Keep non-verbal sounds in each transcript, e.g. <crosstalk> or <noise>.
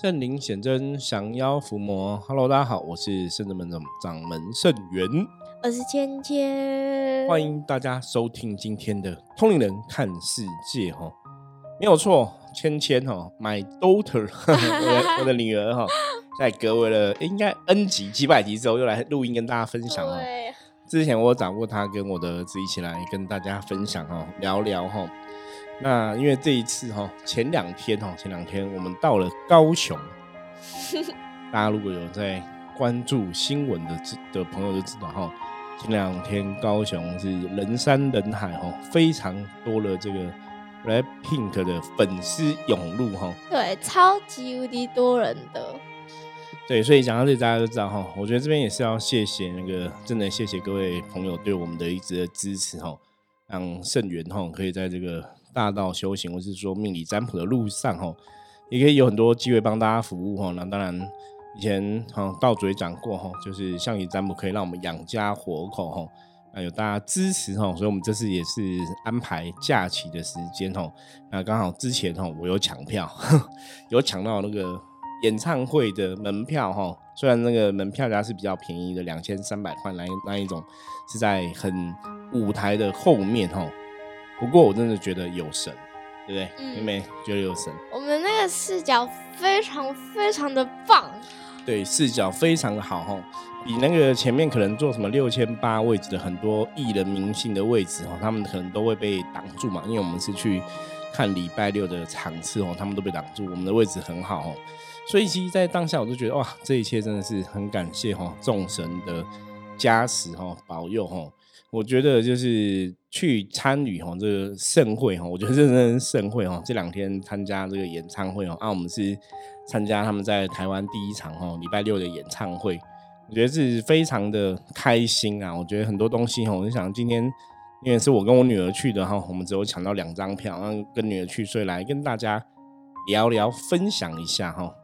圣灵显真，降妖伏魔。Hello，大家好，我是圣人门的掌门圣元，我是芊芊，欢迎大家收听今天的通灵人看世界哈，没有错，芊芊哈，My daughter，<laughs> 我的我的女儿哈，在隔为了应该 N 集几百集之后，又来录音跟大家分享哦。之前我有找过她跟我的儿子一起来跟大家分享哦，聊聊哈。那因为这一次哈，前两天哈，前两天我们到了高雄，<laughs> 大家如果有在关注新闻的的朋友就知道哈，前两天高雄是人山人海哈，非常多的这个 Red Pink 的粉丝涌入哈，对，超级无敌多人的，对，所以讲到这里大家都知道哈，我觉得这边也是要谢谢那个真的谢谢各位朋友对我们的一直的支持哈，让圣元哈可以在这个。大道修行，或是说命理占卜的路上，哈，也可以有很多机会帮大家服务，哈。那当然，以前哈道嘴讲过，哈，就是象棋占卜可以让我们养家活口，哈。那有大家支持，哈，所以我们这次也是安排假期的时间，哈。那刚好之前，哈，我有抢票，<laughs> 有抢到那个演唱会的门票，哈。虽然那个门票价是比较便宜的，两千三百块，那那一种是在很舞台的后面，哈。不过我真的觉得有神，对不对？妹妹觉得有神。我们那个视角非常非常的棒。对，视角非常的好哈，比那个前面可能坐什么六千八位置的很多艺人明星的位置哈，他们可能都会被挡住嘛。因为我们是去看礼拜六的场次哦，他们都被挡住，我们的位置很好哦。所以其实，在当下我都觉得哇，这一切真的是很感谢哈，众神的加持哈，保佑哈。我觉得就是去参与哈这个盛会哈，我觉得这真是盛会哈。这两天参加这个演唱会哦，啊，我们是参加他们在台湾第一场哈礼拜六的演唱会，我觉得是非常的开心啊。我觉得很多东西哈，我就想今天因为是我跟我女儿去的哈，我们只有抢到两张票，然后跟女儿去，所以来跟大家聊聊分享一下哈。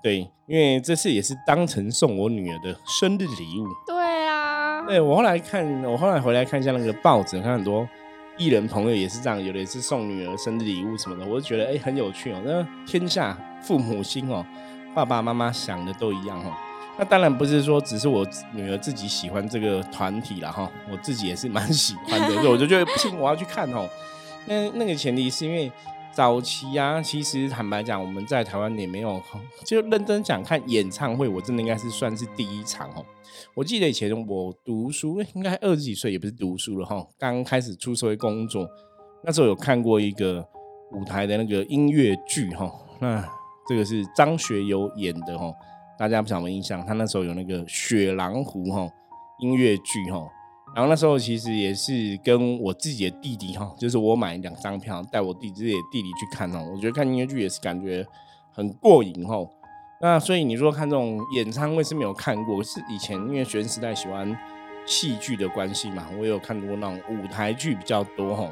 对，因为这次也是当成送我女儿的生日礼物。对我后来看，我后来回来看一下那个报纸，看很多艺人朋友也是这样，有的也是送女儿生日礼物什么的，我就觉得哎很有趣哦。那天下父母心哦，爸爸妈妈想的都一样哦。那当然不是说只是我女儿自己喜欢这个团体了哈，我自己也是蛮喜欢的，所以我就觉得不行，我要去看哦。那那个前提是因为。早期啊，其实坦白讲，我们在台湾也没有就认真讲看演唱会，我真的应该是算是第一场哦。我记得以前我读书，应该二十几岁，也不是读书了哈，刚开始出社会工作，那时候有看过一个舞台的那个音乐剧哈。那这个是张学友演的哈，大家不晓得印象？他那时候有那个《雪狼湖》哈音乐剧哈。然后那时候其实也是跟我自己的弟弟哈，就是我买两张票带我弟自己的弟弟去看哦。我觉得看音乐剧也是感觉很过瘾哈。那所以你说看这种演唱会是没有看过，是以前因为学生时代喜欢戏剧的关系嘛，我有看过那种舞台剧比较多哈，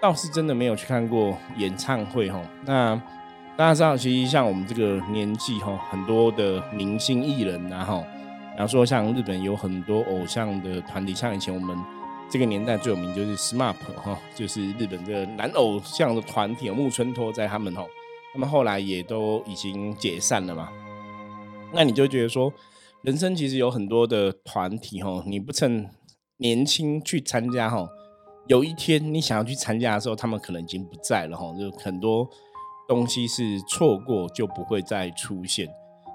倒是真的没有去看过演唱会哈。那大家知道，其实像我们这个年纪哈，很多的明星艺人然后。然后说，像日本有很多偶像的团体，像以前我们这个年代最有名就是 SMAP 哈，就是日本的男偶像的团体，木村拓哉他们哈，他们后来也都已经解散了嘛。那你就觉得说，人生其实有很多的团体哈，你不趁年轻去参加哈，有一天你想要去参加的时候，他们可能已经不在了哈，就很多东西是错过就不会再出现。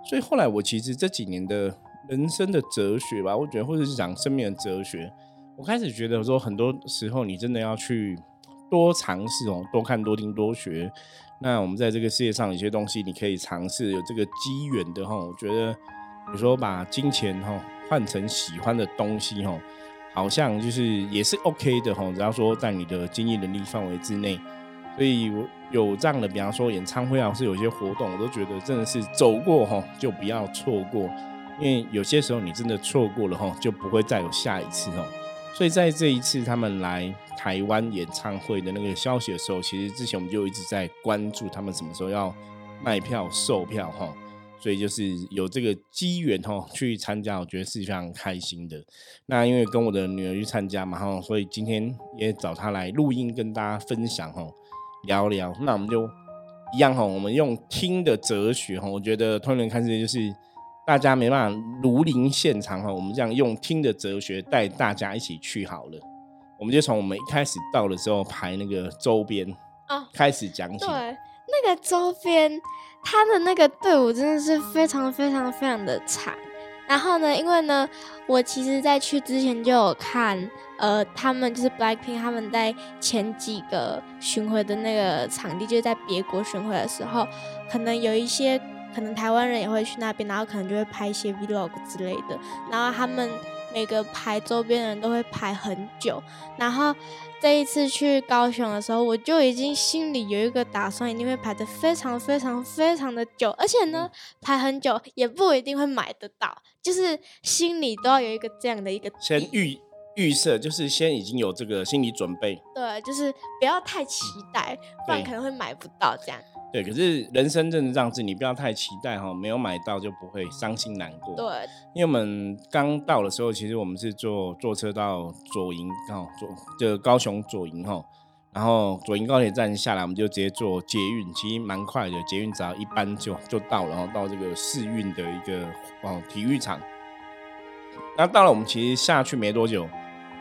所以后来我其实这几年的。人生的哲学吧，我觉得，或者是讲生命的哲学。我开始觉得说，很多时候你真的要去多尝试哦，多看、多听、多学。那我们在这个世界上有些东西，你可以尝试有这个机缘的哈。我觉得，你说把金钱哈换成喜欢的东西哈，好像就是也是 OK 的哈。只要说在你的经济能力范围之内，所以我有这样的，比方说演唱会啊，是有些活动，我都觉得真的是走过哈，就不要错过。因为有些时候你真的错过了哈，就不会再有下一次哦。所以在这一次他们来台湾演唱会的那个消息的时候，其实之前我们就一直在关注他们什么时候要卖票售票哈。所以就是有这个机缘哈去参加，我觉得是非常开心的。那因为跟我的女儿去参加嘛哈，所以今天也找她来录音跟大家分享哈，聊聊。那我们就一样哈，我们用听的哲学哈，我觉得通人看世界就是大家没办法如临现场哈，我们这样用听的哲学带大家一起去好了。我们就从我们一开始到的时候排那个周边哦开始讲起。对，那个周边，他的那个队伍真的是非常非常非常的长。然后呢，因为呢，我其实在去之前就有看，呃，他们就是 Blackpink 他们在前几个巡回的那个场地，就是在别国巡回的时候，可能有一些可能台湾人也会去那边，然后可能就会拍一些 Vlog 之类的。然后他们每个排周边的人都会排很久，然后。这一次去高雄的时候，我就已经心里有一个打算，一定会排的非常非常非常的久，而且呢，排很久也不一定会买得到，就是心里都要有一个这样的一个先预预设，就是先已经有这个心理准备，对，就是不要太期待，不然可能会买不到这样。对，可是人生真的这样子，你不要太期待哈，没有买到就不会伤心难过。对，因为我们刚到的时候，其实我们是坐坐车到左营哈，坐就高雄左营哈，然后左营高铁站下来，我们就直接坐捷运，其实蛮快的，捷运只要一班就就到了，然后到这个市运的一个哦体育场。那到了我们其实下去没多久。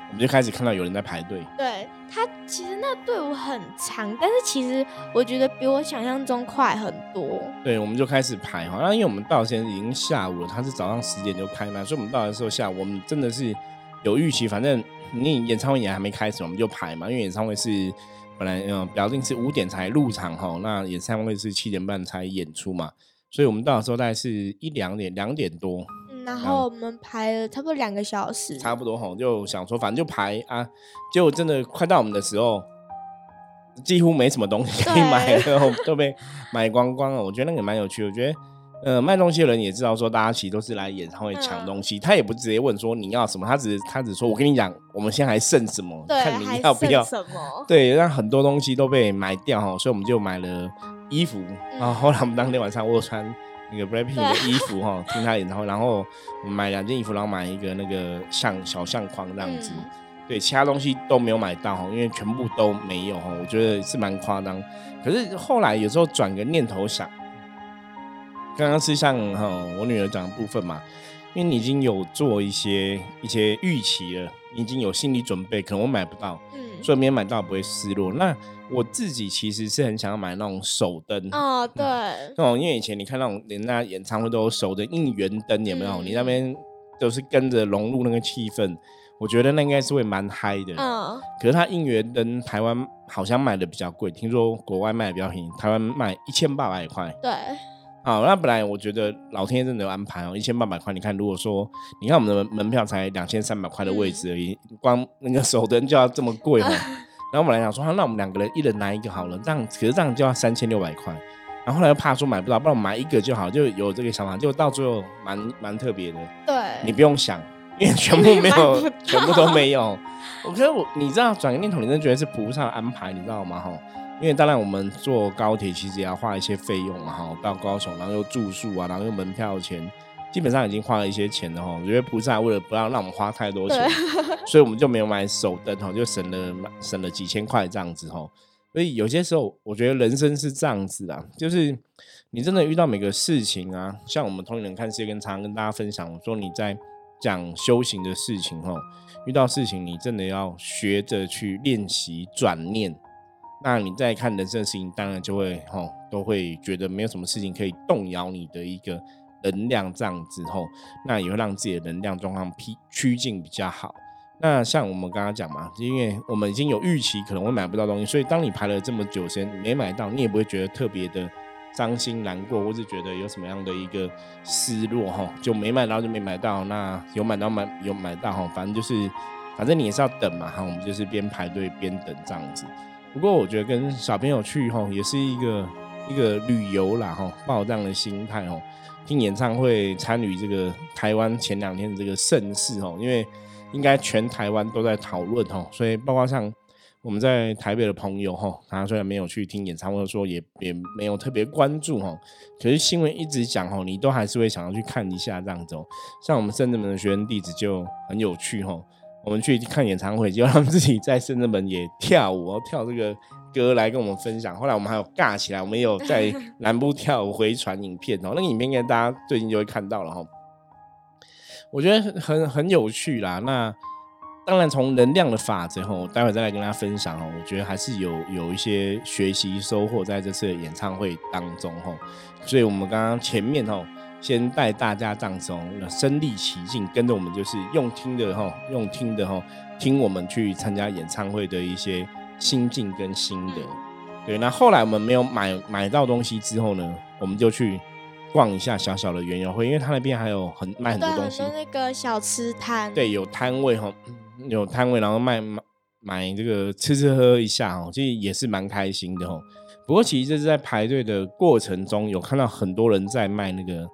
我们就开始看到有人在排队。对他，其实那队伍很长，但是其实我觉得比我想象中快很多。对，我们就开始排哈，那因为我们到现在已经下午了，他是早上十点就开嘛，所以我们到的时候下午，我们真的是有预期，反正你演唱会也还没开始，我们就排嘛，因为演唱会是本来嗯表定是五点才入场哈，那演唱会是七点半才演出嘛，所以我们到的时候大概是一两点，两点多。然后我们排了差不多两个小时，差不多吼，就想说反正就排啊，结果真的快到我们的时候，几乎没什么东西可以买了，<laughs> 都被买光光了。我觉得那个蛮有趣，我觉得呃卖东西的人也知道说，大家其实都是来演唱会抢东西，他也不直接问说你要什么，他只是他只说我跟你讲，我们现在还剩什么，看你要不要什么，对，让很多东西都被买掉哈，所以我们就买了衣服，然后后来我们当天晚上我穿。那个 Blackpink 的衣服哈，<laughs> 听他演唱会，然后我买两件衣服，然后买一个那个相小相框这样子，对，其他东西都没有买到哈，因为全部都没有哈，我觉得是蛮夸张。可是后来有时候转个念头想，刚刚是像哈我女儿讲的部分嘛，因为你已经有做一些一些预期了，你已经有心理准备，可能我买不到，嗯，所以没有买到不会失落。那我自己其实是很想要买那种手灯哦，对，那种因为以前你看那种人家演唱会都有手的应援灯，有没有？你那边都是跟着融入那个气氛，我觉得那应该是会蛮嗨的。嗯，可是它应援灯台湾好像卖的比较贵，听说国外卖的比较便宜，台湾卖一千八百块。对，好，那本来我觉得老天爷真的有安排哦，一千八百块。你看，如果说你看我们的门票才两千三百块的位置而已，光那个手灯就要这么贵哦。<laughs> 然后我们来讲说，那我们两个人一人拿一个好了，这样可是这样就要三千六百块。然后后来又怕说买不到，不然我们买一个就好，就有这个想法，就到最后蛮蛮特别的。对，你不用想，因为全部没有，全部都没有。我觉得我，你知道转个念头，你真的觉得是菩萨安排，你知道吗？哈，因为当然我们坐高铁其实也要花一些费用嘛，哈，到高雄，然后又住宿啊，然后又门票钱。基本上已经花了一些钱了哈，我觉得菩萨为了不要让我们花太多钱，<laughs> 所以我们就没有买手灯哈，就省了省了几千块这样子哈。所以有些时候我觉得人生是这样子的，就是你真的遇到每个事情啊，像我们同龄人看世界跟常常跟大家分享，我说你在讲修行的事情哈，遇到事情你真的要学着去练习转念，那你再看人生的事情，当然就会吼都会觉得没有什么事情可以动摇你的一个。能量这样子吼，那也会让自己的能量状况趋趋近比较好。那像我们刚刚讲嘛，因为我们已经有预期可能会买不到东西，所以当你排了这么久时间没买到，你也不会觉得特别的伤心难过，或是觉得有什么样的一个失落哈，就没买到就没买到，那有买到买有买到哈，反正就是反正你也是要等嘛哈，我们就是边排队边等这样子。不过我觉得跟小朋友去吼，也是一个一个旅游啦吼，抱这样的心态哦。听演唱会，参与这个台湾前两天的这个盛事哦，因为应该全台湾都在讨论哦，所以包括像我们在台北的朋友吼，他虽然没有去听演唱会，说也也没有特别关注哈，可是新闻一直讲哦，你都还是会想要去看一下这样子哦。像我们深圳门的学生弟子就很有趣哈，我们去看演唱会，就让自己在深圳门也跳舞，跳这个歌来跟我们分享。后来我们还有尬起来，我们也有在 <laughs> 南部跳舞回传影片哦，那个影片应该大家最近就会看到了哈。我觉得很很有趣啦。那当然从能量的法则哈，待会再来跟大家分享哦。我觉得还是有有一些学习收获在这次的演唱会当中哈。所以我们刚刚前面哈。先带大家这样身临其境，跟着我们就是用听的哈，用听的哈，听我们去参加演唱会的一些心境跟心得。对，那后来我们没有买买到东西之后呢，我们就去逛一下小小的园游会，因为他那边还有很卖很多东西，那个小吃摊，对，有摊位哈，有摊位，然后卖买买这个吃吃喝喝一下哦，其实也是蛮开心的哦。不过其实这是在排队的过程中，有看到很多人在卖那个。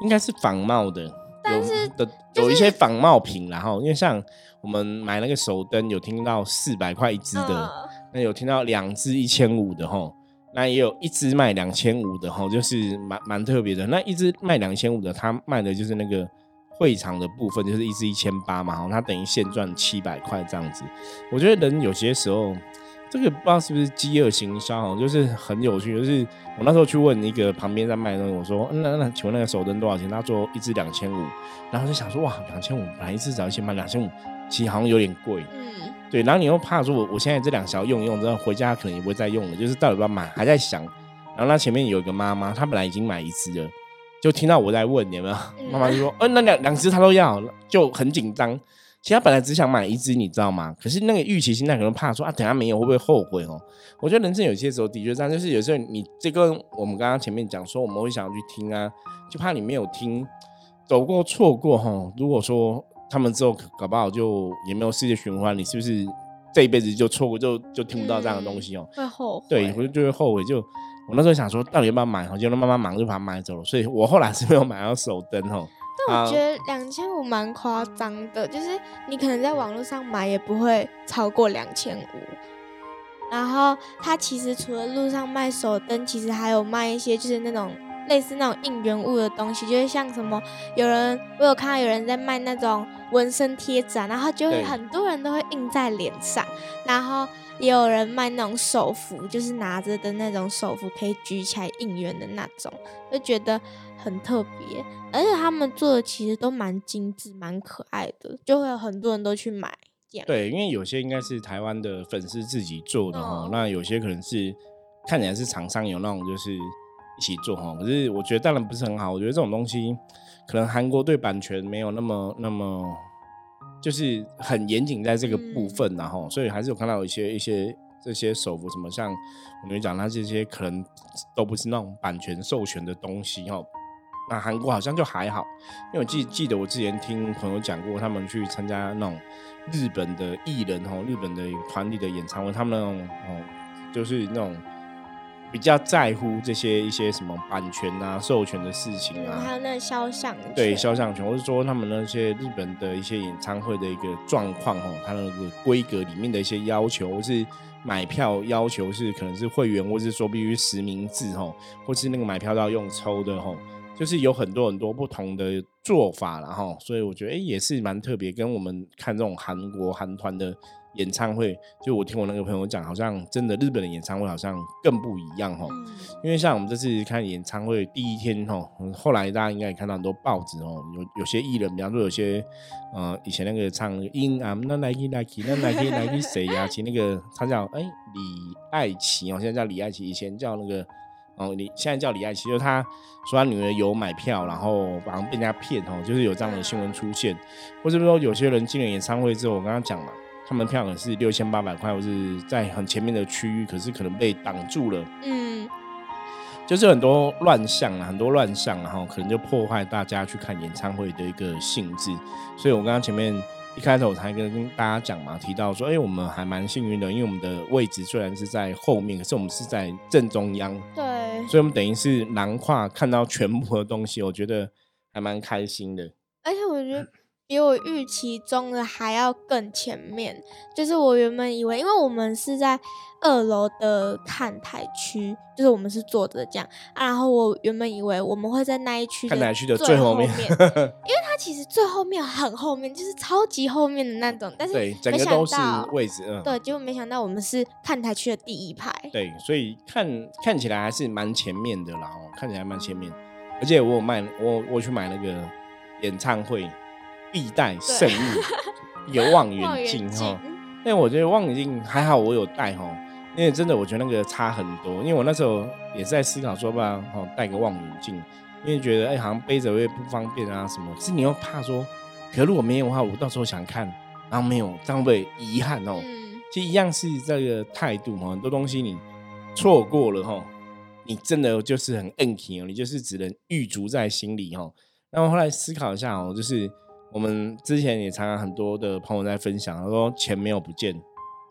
应该是仿冒的，有的有一些仿冒品，然后因为像我们买那个手灯，有听到四百块一支的，那有听到两支一千五的哈，那也有一支卖两千五的哈，就是蛮蛮特别的。那一支卖两千五的，他卖的就是那个会场的部分，就是一支一千八嘛，哈，他等于现赚七百块这样子。我觉得人有些时候。这个不知道是不是饥饿行销，就是很有趣。就是我那时候去问一个旁边在卖的东西，我说：“那那请问那个手灯多少钱？”他说：“一支两千五。”然后就想说：“哇，两千五，本来一支找一千八，两千五，其实好像有点贵。”嗯，对。然后你又怕说，我我现在这两小用一用，之后回家可能也不会再用了，就是到底要不要买，还在想。然后那前面有一个妈妈，她本来已经买一支了，就听到我在问有没有，妈妈就说：“嗯，那两两只她都要，就很紧张。”其实他本来只想买一只，你知道吗？可是那个预期心态可能怕说啊，等下没有会不会后悔哦？我觉得人生有些时候的确这样，就是有时候你这个我们刚刚前面讲说我们会想要去听啊，就怕你没有听，走过错过哈。如果说他们之后搞不好就也没有世界循环，你是不是这一辈子就错过就就听不到这样的东西哦？会后悔，对，我就就会后悔。就我那时候想说，到底要不要买？就慢慢忙就把它买走了，所以我后来是没有买到手灯哦。但我觉得两千五蛮夸张的，就是你可能在网络上买也不会超过两千五。然后他其实除了路上卖手灯，其实还有卖一些就是那种类似那种应援物的东西，就是像什么有人我有看到有人在卖那种纹身贴纸啊，然后就会很多人都会印在脸上，然后也有人卖那种手幅，就是拿着的那种手幅可以举起来应援的那种，就觉得。很特别，而且他们做的其实都蛮精致、蛮可爱的，就会有很多人都去买。这样对，因为有些应该是台湾的粉丝自己做的哈，那有些可能是看起来是厂商有那种就是一起做哈。可是我觉得当然不是很好，我觉得这种东西可能韩国对版权没有那么那么就是很严谨在这个部分，然后所以还是有看到一些一些这些手幅什么像我跟你讲，它这些可能都不是那种版权授权的东西哈。那韩国好像就还好，因为我记记得我之前听朋友讲过，他们去参加那种日本的艺人哦，日本的团体的演唱会，他们那种哦，就是那种比较在乎这些一些什么版权啊、授权的事情啊，还有那肖像对肖像权，或是说他们那些日本的一些演唱会的一个状况哦，它那个规格里面的一些要求，或是买票要求是可能是会员，或是说必须实名制吼，或是那个买票都要用抽的哦。就是有很多很多不同的做法然后，所以我觉得哎也是蛮特别，跟我们看这种韩国韩团的演唱会，就我听我那个朋友讲，好像真的日本的演唱会好像更不一样哈。因为像我们这次看演唱会第一天哈，后来大家应该也看到很多报纸哦，有有些艺人，比方说有些呃以前那个唱 In I'm Not Nike Nike 那 Nike Nike 谁呀？其实那个他叫哎李爱琪哦，现在叫李爱琪，以前叫那个。哦，你现在叫李爱琪，就是他说他女儿有买票，然后好像被人家骗哦，就是有这样的新闻出现，或者说有些人进了演唱会之后，我刚刚讲了，他们票可能是六千八百块，或是在很前面的区域，可是可能被挡住了，嗯，就是很多乱象啊，很多乱象，然后可能就破坏大家去看演唱会的一个性质，所以我刚刚前面。一开头才跟大家讲嘛，提到说，哎，我们还蛮幸运的，因为我们的位置虽然是在后面，可是我们是在正中央，对，所以我们等于是囊括看到全部的东西，我觉得还蛮开心的。而且我觉得。比我预期中的还要更前面，就是我原本以为，因为我们是在二楼的看台区，就是我们是坐着这样，然后我原本以为我们会在那一区看台区的最后面，<laughs> 因为它其实最后面很后面，就是超级后面的那种，但是对，整没个都是位置，嗯，对，结果没想到我们是看台区的第一排。对，所以看看起来还是蛮前面的啦，哦，看起来蛮前面，而且我有卖，我我去买那个演唱会必带圣物，有望望远远镜镜哈，因为我觉得望远镜还好我有带哈，因为真的我觉得那个差很多，因为我那时候也是在思考说，要不然哦带个望远镜，因为觉得哎好像背着会不方便啊什么，可是你又怕说，可如果没有的话，我到时候想看，然后没有，这样会遗憾哦。嗯，其实一样是这个态度嘛，很多东西你错过了哈，你真的就是很硬气哦，你就是只能预足在心里哈。那我后来思考一下哦，就是我们之前也常常很多的朋友在分享，他说钱没有不见，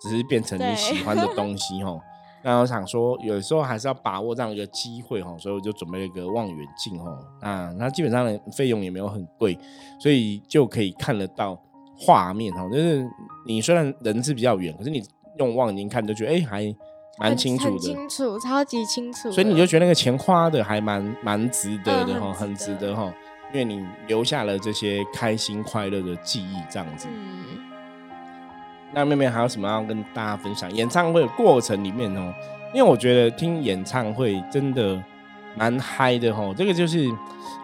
只是变成你喜欢的东西哈。<laughs> 那我想说，有时候还是要把握这样一个机会哈，所以我就准备了一个望远镜哈。那那基本上的费用也没有很贵，所以就可以看得到画面哈。就是你虽然人是比较远，可是你用望远镜看就觉得哎、还蛮清楚的，清楚，超级清楚。所以你就觉得那个钱花的还蛮蛮值得的哈，嗯很值得哈，因为你留下了这些开心快乐的记忆这样子。嗯，那妹妹还有什么要跟大家分享？演唱会的过程里面哦，因为我觉得听演唱会真的蛮嗨的哈。这个就是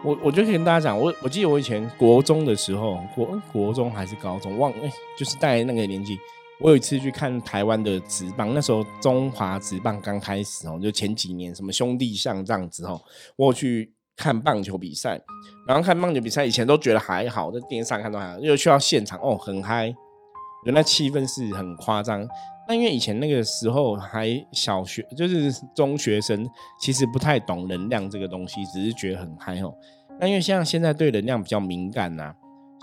我，我就可以跟大家讲，我我记得我以前国中的时候，国国中还是高中忘，哎、就是在那个年纪，我有一次去看台湾的职棒，那时候中华职棒刚开始哦，就前几年什么兄弟像这样子哦，我有去看棒球比赛，然后看棒球比赛以前都觉得还好，在电视上看都还好，又去到现场哦，很嗨。原来气氛是很夸张。那因为以前那个时候还小学，就是中学生，其实不太懂能量这个东西，只是觉得很嗨哦。那因为像现在对能量比较敏感呐、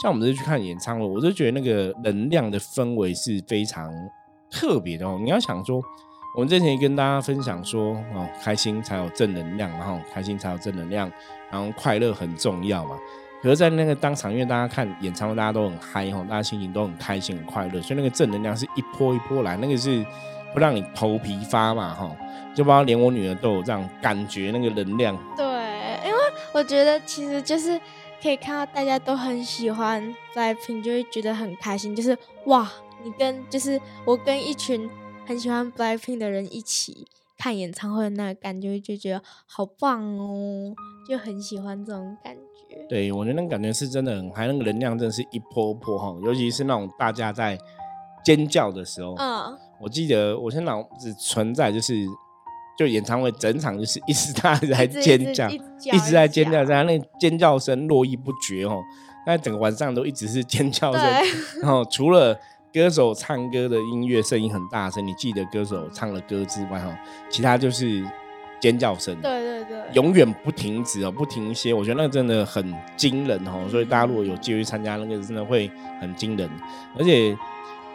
像我们这去看演唱会，我就觉得那个能量的氛围是非常特别的哦。你要想说，我们之前也跟大家分享说，哦，开心才有正能量，然后开心才有正能量，然后快乐很重要嘛。可是，在那个当场，因为大家看演唱会，大家都很嗨吼，大家心情都很开心、很快乐，所以那个正能量是一波一波来，那个是会让你头皮发麻哈，就包括连我女儿都有这样感觉，那个能量。对，因为我觉得其实就是可以看到大家都很喜欢 Blackpink，就会觉得很开心。就是哇，你跟就是我跟一群很喜欢 Blackpink 的人一起看演唱会，那个感觉就觉得好棒哦，就很喜欢这种感觉。对我觉得那个感觉是真的很嗨，那个能量真的是一波一波哈，尤其是那种大家在尖叫的时候，嗯，我记得我现在脑子存在就是，就演唱会整场就是一直大家在尖叫，一直在尖叫，在那尖叫声络绎不绝哦。那整个晚上都一直是尖叫声，<laughs> 然后除了歌手唱歌的音乐声音很大声，你记得歌手唱了歌之外哈，其他就是尖叫声，对对对，永远不停止哦，不停歇。我觉得那个真的很惊人哦，所以大家如果有机会参加那个，真的会很惊人。而且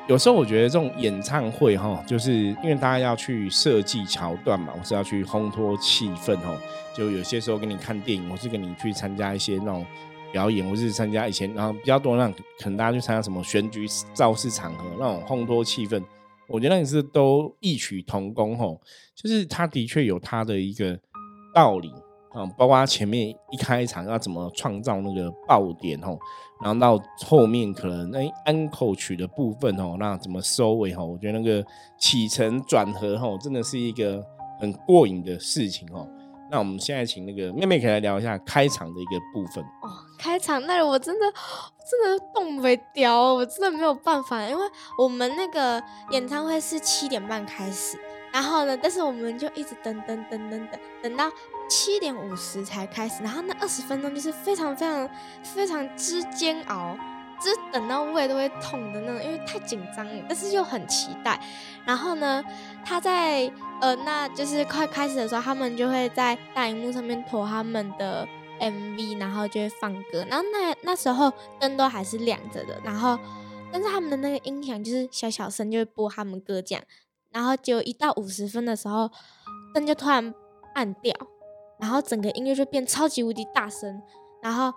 有时候我觉得这种演唱会哈，就是因为大家要去设计桥段嘛，我是要去烘托气氛哦。就有些时候跟你看电影，我是跟你去参加一些那种表演，或是参加以前然后比较多那种，可能大家去参加什么选举造势场合那种烘托气氛。我觉得那个是都异曲同工吼，就是他的确有他的一个道理啊，包括他前面一开场要怎么创造那个爆点吼，然后到后面可能哎安口曲的部分吼，那怎么收尾吼，我觉得那个起承转合吼，真的是一个很过瘾的事情吼。那我们现在请那个妹妹可以来聊一下开场的一个部分。哦，开场那我真的真的冻没掉，我真的没有办法，因为我们那个演唱会是七点半开始，然后呢，但是我们就一直等等等等等，等到七点五十才开始，然后那二十分钟就是非常非常非常之煎熬。就是等到胃都会痛的那种，因为太紧张了，但是又很期待。然后呢，他在呃，那就是快开始的时候，他们就会在大荧幕上面投他们的 MV，然后就会放歌。然后那那时候灯都还是亮着的，然后但是他们的那个音响就是小小声，就会播他们歌这样。然后结果一到五十分的时候，灯就突然暗掉，然后整个音乐就变超级无敌大声，然后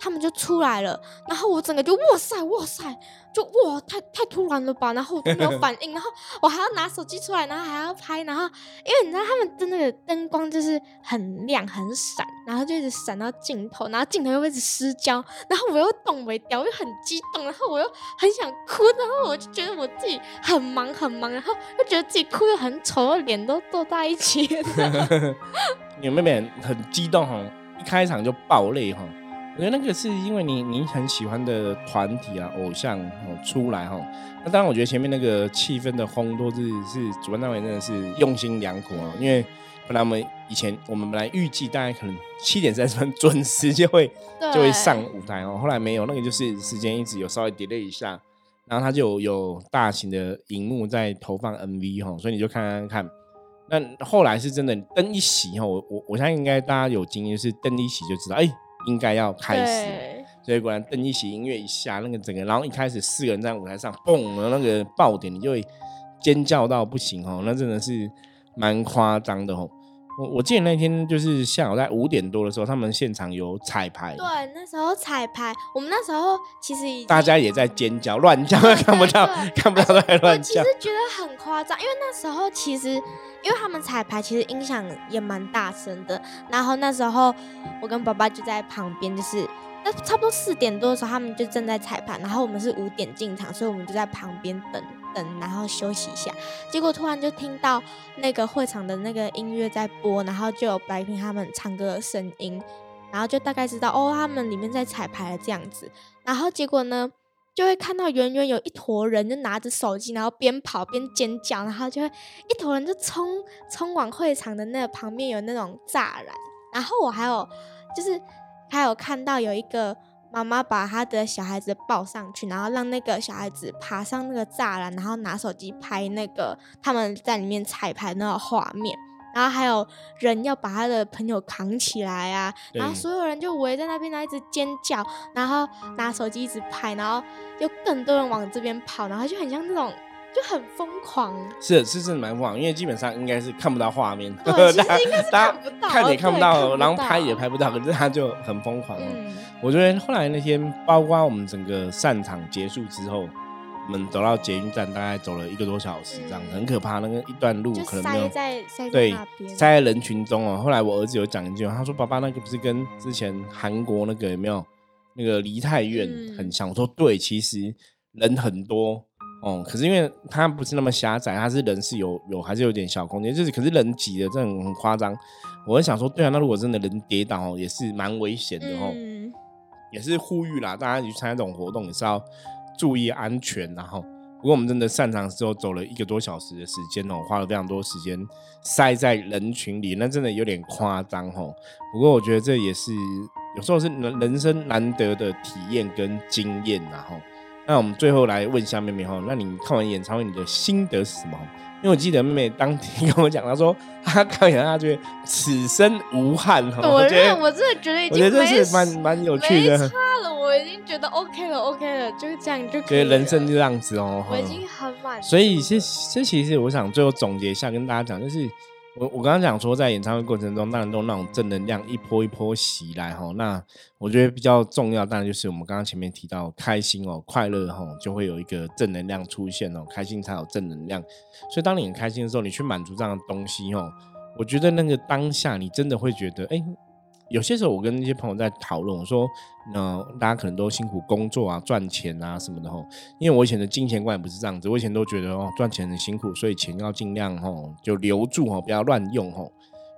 他们就出来了，然后我整个就哇塞哇塞，就哇太太突然了吧，然后我都没有反应，然后我还要拿手机出来，然后还要拍，然后因为你知道他们的那个灯光就是很亮很闪，然后就一直闪到镜头，然后镜头又一直失焦，然后我又动不掉，我又很激动，然后我又很想哭，然后我就觉得我自己很忙很忙，然后又觉得自己哭又很丑，脸都皱在一起。<laughs> 你妹妹很激动哈，一开场就爆泪哈。我觉得那个是因为你你很喜欢的团体啊偶像哦出来哈。那当然，我觉得前面那个气氛的烘托是是主办单位真的是用心良苦哦。因为本来我们以前我们本来预计大概可能七点三十分准时就会就会上舞台哦，后来没有，那个就是时间一直有稍微 delay 一下，然后它就有大型的荧幕在投放 MV 哈，所以你就看看看。那后来是真的灯一熄哈，我我我相信应该大家有经验，是灯一熄就知道，哎，应该要开始。所以果然邓一起，音乐一下，那个整个，然后一开始四个人在舞台上，蹦的那个爆点，你就会尖叫到不行哦，那真的是蛮夸张的哦。我我记得那天就是下午在五点多的时候，他们现场有彩排。对，那时候彩排，我们那时候其实大家也在尖叫，乱叫，看不到，看不到在乱叫。我其实觉得很夸张，因为那时候其实，因为他们彩排其实音响也蛮大声的，然后那时候我跟爸爸就在旁边，就是那差不多四点多的时候，他们就正在彩排，然后我们是五点进场，所以我们就在旁边等。等，然后休息一下，结果突然就听到那个会场的那个音乐在播，然后就有白平他们唱歌的声音，然后就大概知道哦，他们里面在彩排了这样子。然后结果呢，就会看到远远有一坨人就拿着手机，然后边跑边尖叫，然后就会一坨人就冲冲往会场的那个旁边有那种栅栏，然后我还有就是还有看到有一个。妈妈把他的小孩子抱上去，然后让那个小孩子爬上那个栅栏，然后拿手机拍那个他们在里面彩排那个画面。然后还有人要把他的朋友扛起来啊，然后所有人就围在那边，然后一直尖叫，然后拿手机一直拍，然后就更多人往这边跑，然后就很像那种。就很疯狂，是是真的蛮疯狂，因为基本上应该是看不到画面，对，其实应该是 <laughs> 看不到，看也看不到，然后拍也拍不到，可是他就很疯狂。嗯，我觉得后来那天，包括我们整个散场结束之后，我们走到捷运站，大概走了一个多小时，这样很可怕。那个一段路可能塞在塞对塞在人群中哦。后来我儿子有讲一句，他说：“爸爸，那个不是跟之前韩国那个有没有那个梨泰院很像？”我说：“对，其实人很多。”哦，可是因为它不是那么狭窄，它是人是有有还是有点小空间，就是可是人挤的这种很夸张。我会想说，对啊，那如果真的人跌倒也是蛮危险的哦。也是呼吁啦，大家去参加这种活动也是要注意安全。然后，不过我们真的散场之后走了一个多小时的时间哦，花了非常多时间塞在人群里，那真的有点夸张哦。不过我觉得这也是有时候是人人生难得的体验跟经验，然后。那我们最后来问一下妹妹哈，那你看完演唱会你的心得是什么？因为我记得妹妹当天跟我讲，她说她看完她觉得此生无憾哈。我觉得我真的觉得已经，我觉得这是蛮蛮有趣的。差了，我已经觉得 OK 了，OK 了，就是这样就。觉得人生就这样子哦。我已经很满。所以这这其实我想最后总结一下，跟大家讲就是。我我刚刚讲说，在演唱会过程中，当然都那种正能量一波一波袭来哈。那我觉得比较重要，当然就是我们刚刚前面提到开心哦，快乐哈，就会有一个正能量出现哦，开心才有正能量。所以当你很开心的时候，你去满足这样的东西哦，我觉得那个当下你真的会觉得哎。有些时候，我跟那些朋友在讨论，我说，那大家可能都辛苦工作啊，赚钱啊什么的吼。因为我以前的金钱观也不是这样子，我以前都觉得哦，赚钱很辛苦，所以钱要尽量吼就留住吼，不要乱用吼。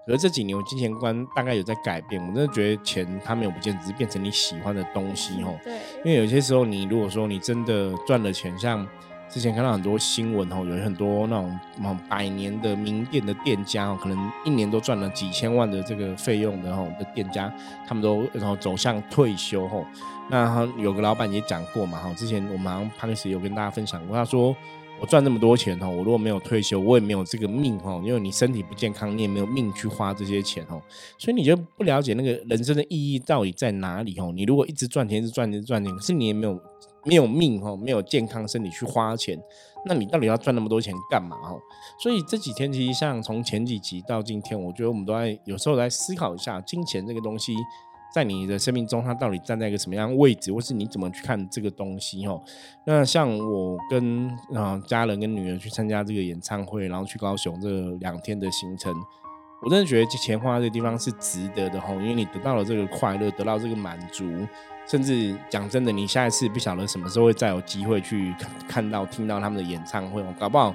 可是这几年我金钱观大概有在改变，我真的觉得钱它没有不见，只是变成你喜欢的东西吼。对。因为有些时候，你如果说你真的赚了钱，像。之前看到很多新闻哦，有很多那种百年的名店的店家哦，可能一年都赚了几千万的这个费用的哦的店家，他们都然后走向退休哦。那有个老板也讲过嘛哈，之前我们好像潘律师有跟大家分享过，他说我赚那么多钱哦，我如果没有退休，我也没有这个命哦，因为你身体不健康，你也没有命去花这些钱哦，所以你就不了解那个人生的意义到底在哪里哦。你如果一直赚钱，一直赚钱，赚钱，可是你也没有。没有命哈，没有健康身体去花钱，那你到底要赚那么多钱干嘛哈？所以这几天其实像从前几集到今天，我觉得我们都在有时候来思考一下，金钱这个东西在你的生命中，他到底站在一个什么样位置，或是你怎么去看这个东西哈？那像我跟啊家人跟女儿去参加这个演唱会，然后去高雄这两天的行程，我真的觉得钱花这个地方是值得的吼，因为你得到了这个快乐，得到这个满足，甚至讲真的，你下一次不晓得什么时候会再有机会去看到、听到他们的演唱会哦，搞不好，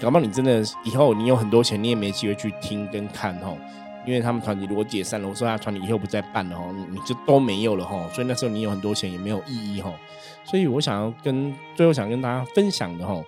搞不好你真的以后你有很多钱，你也没机会去听跟看吼，因为他们团体如果解散了，我说他团体以后不再办了吼，你就都没有了吼，所以那时候你有很多钱也没有意义吼，所以我想要跟最后想跟大家分享的吼。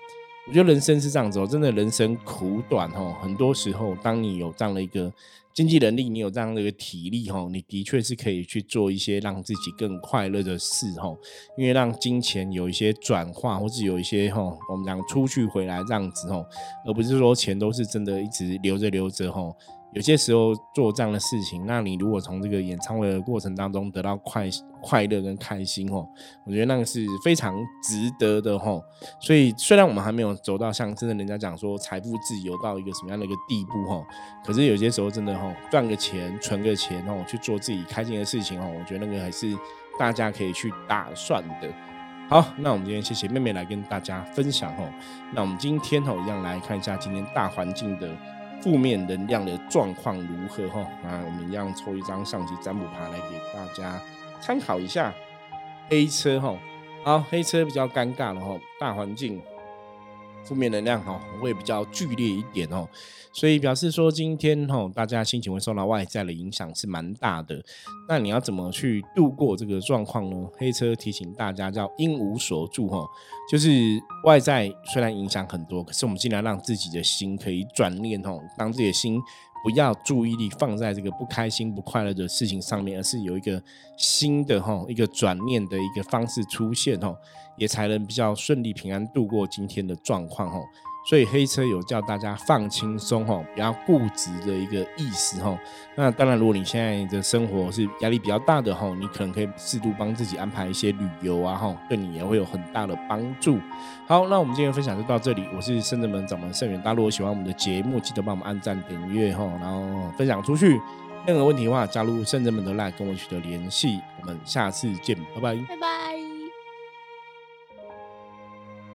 我觉得人生是这样子哦，真的人生苦短哦。很多时候，当你有这样的一个经济能力，你有这样的一个体力哈，你的确是可以去做一些让自己更快乐的事哈。因为让金钱有一些转化，或是有一些哈，我们讲出去回来这样子哦，而不是说钱都是真的一直留着留着哈。有些时候做这样的事情，那你如果从这个演唱会的过程当中得到快快乐跟开心哦，我觉得那个是非常值得的哦。所以虽然我们还没有走到像真的人家讲说财富自由到一个什么样的一个地步哦，可是有些时候真的哦赚个钱存个钱哦去做自己开心的事情哦，我觉得那个还是大家可以去打算的。好，那我们今天谢谢妹妹来跟大家分享哦。那我们今天哦一样来看一下今天大环境的。负面能量的状况如何？哈啊，我们一样抽一张上级占卜牌来给大家参考一下。黑车哈，好，黑车比较尴尬了哈，大环境。负面能量哈会比较剧烈一点哦，所以表示说今天哈大家心情会受到外在的影响是蛮大的。那你要怎么去度过这个状况呢？黑车提醒大家叫因无所住哈，就是外在虽然影响很多，可是我们尽量让自己的心可以转念哦，当自己的心不要注意力放在这个不开心不快乐的事情上面，而是有一个新的哈一个转念的一个方式出现哦。也才能比较顺利平安度过今天的状况哈，所以黑车有叫大家放轻松吼，不要固执的一个意思吼。那当然，如果你现在的生活是压力比较大的吼，你可能可以适度帮自己安排一些旅游啊吼，对你也会有很大的帮助。好，那我们今天分享就到这里，我是圣正门掌门圣元大如果喜欢我们的节目，记得帮我们按赞点阅吼，然后分享出去。任何问题的话，加入圣正门的 line 跟我取得联系。我们下次见，拜拜，拜拜。